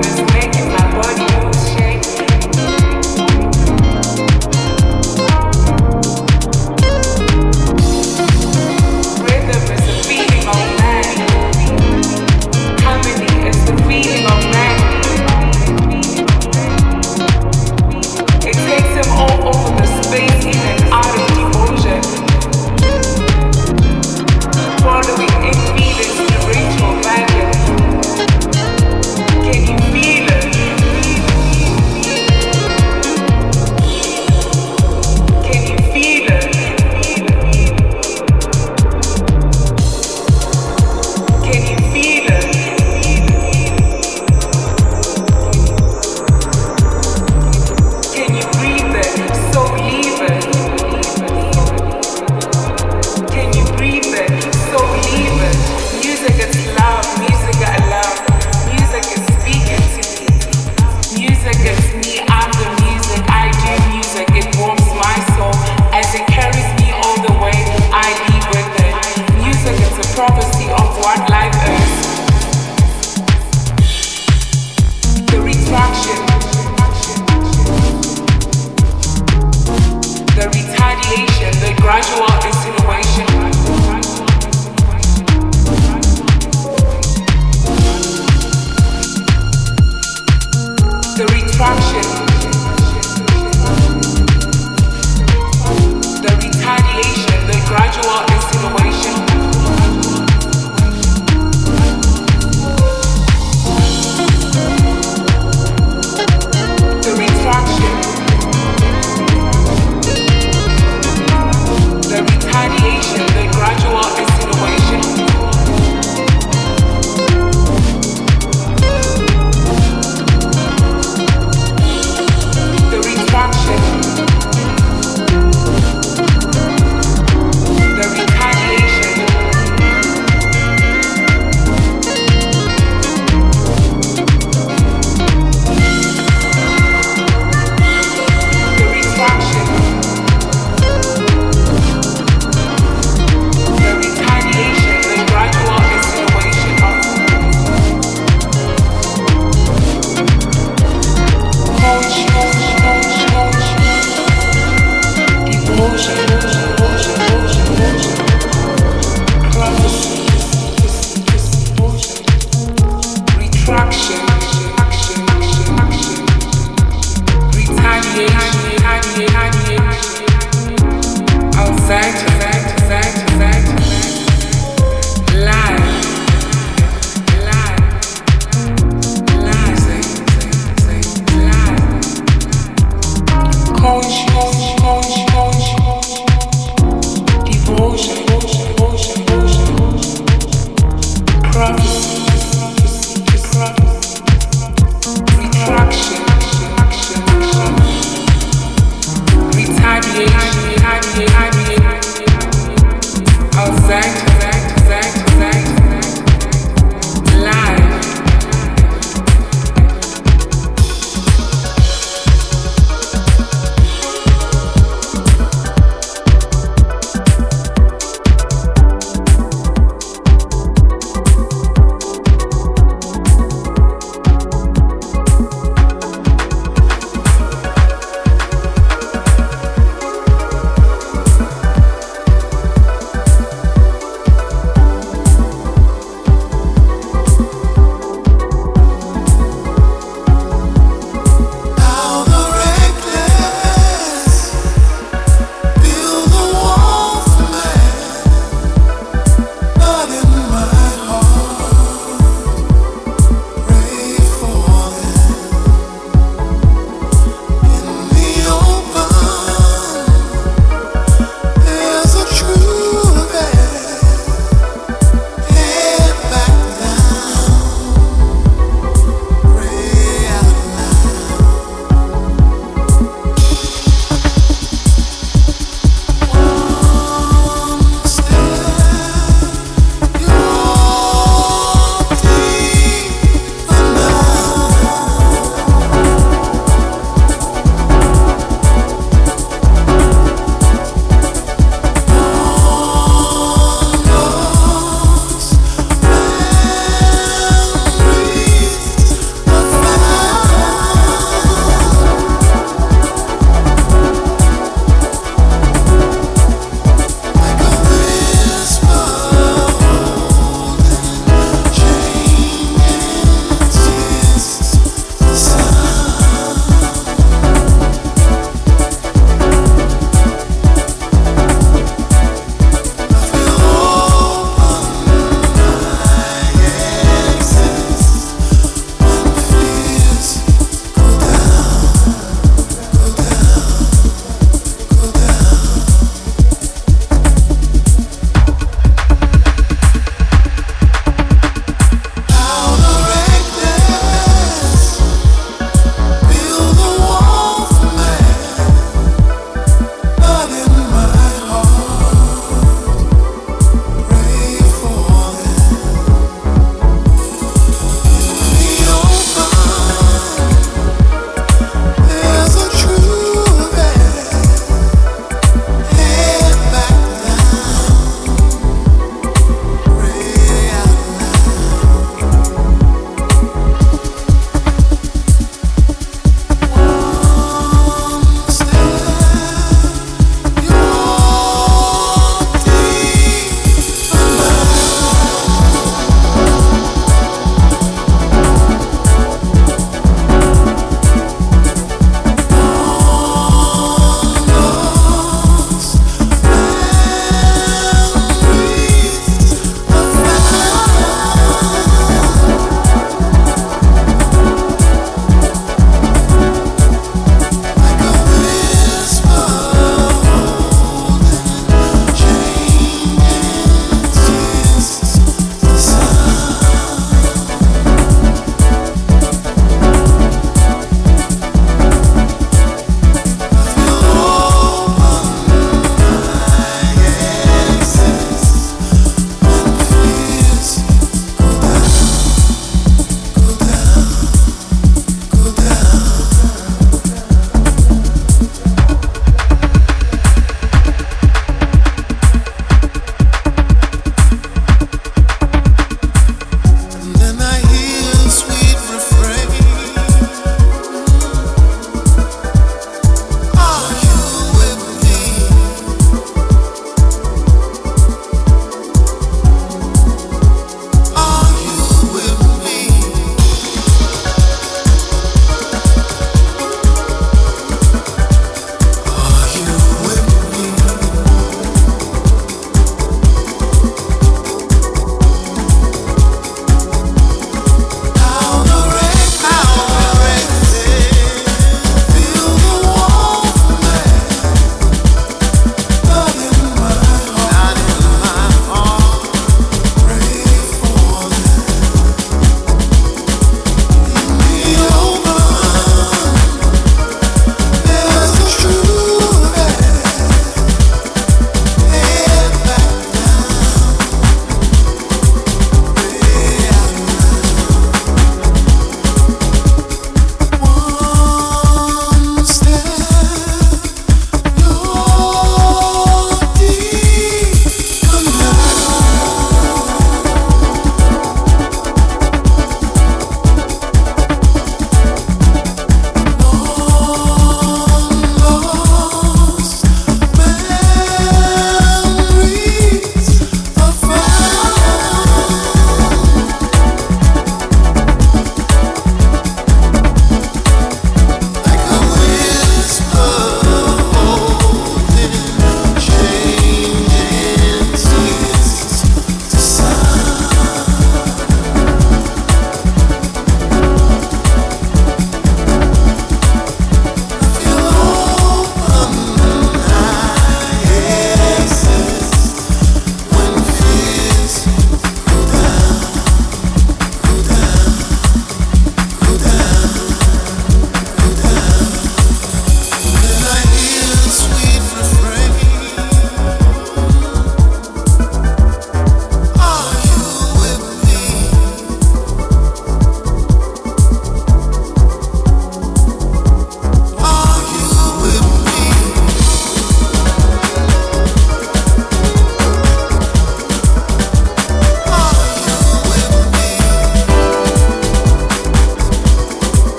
this break making my body.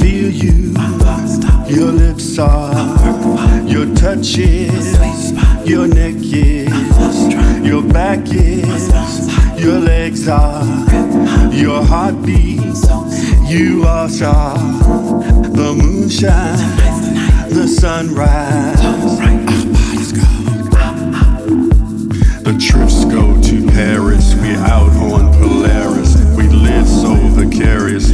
feel you. Your lips are, your touch is, your neck is, your back is, your legs are, your heartbeat. You are star, the moonshine, the sunrise. The trips go to Paris, we out on Polaris, we live so vicarious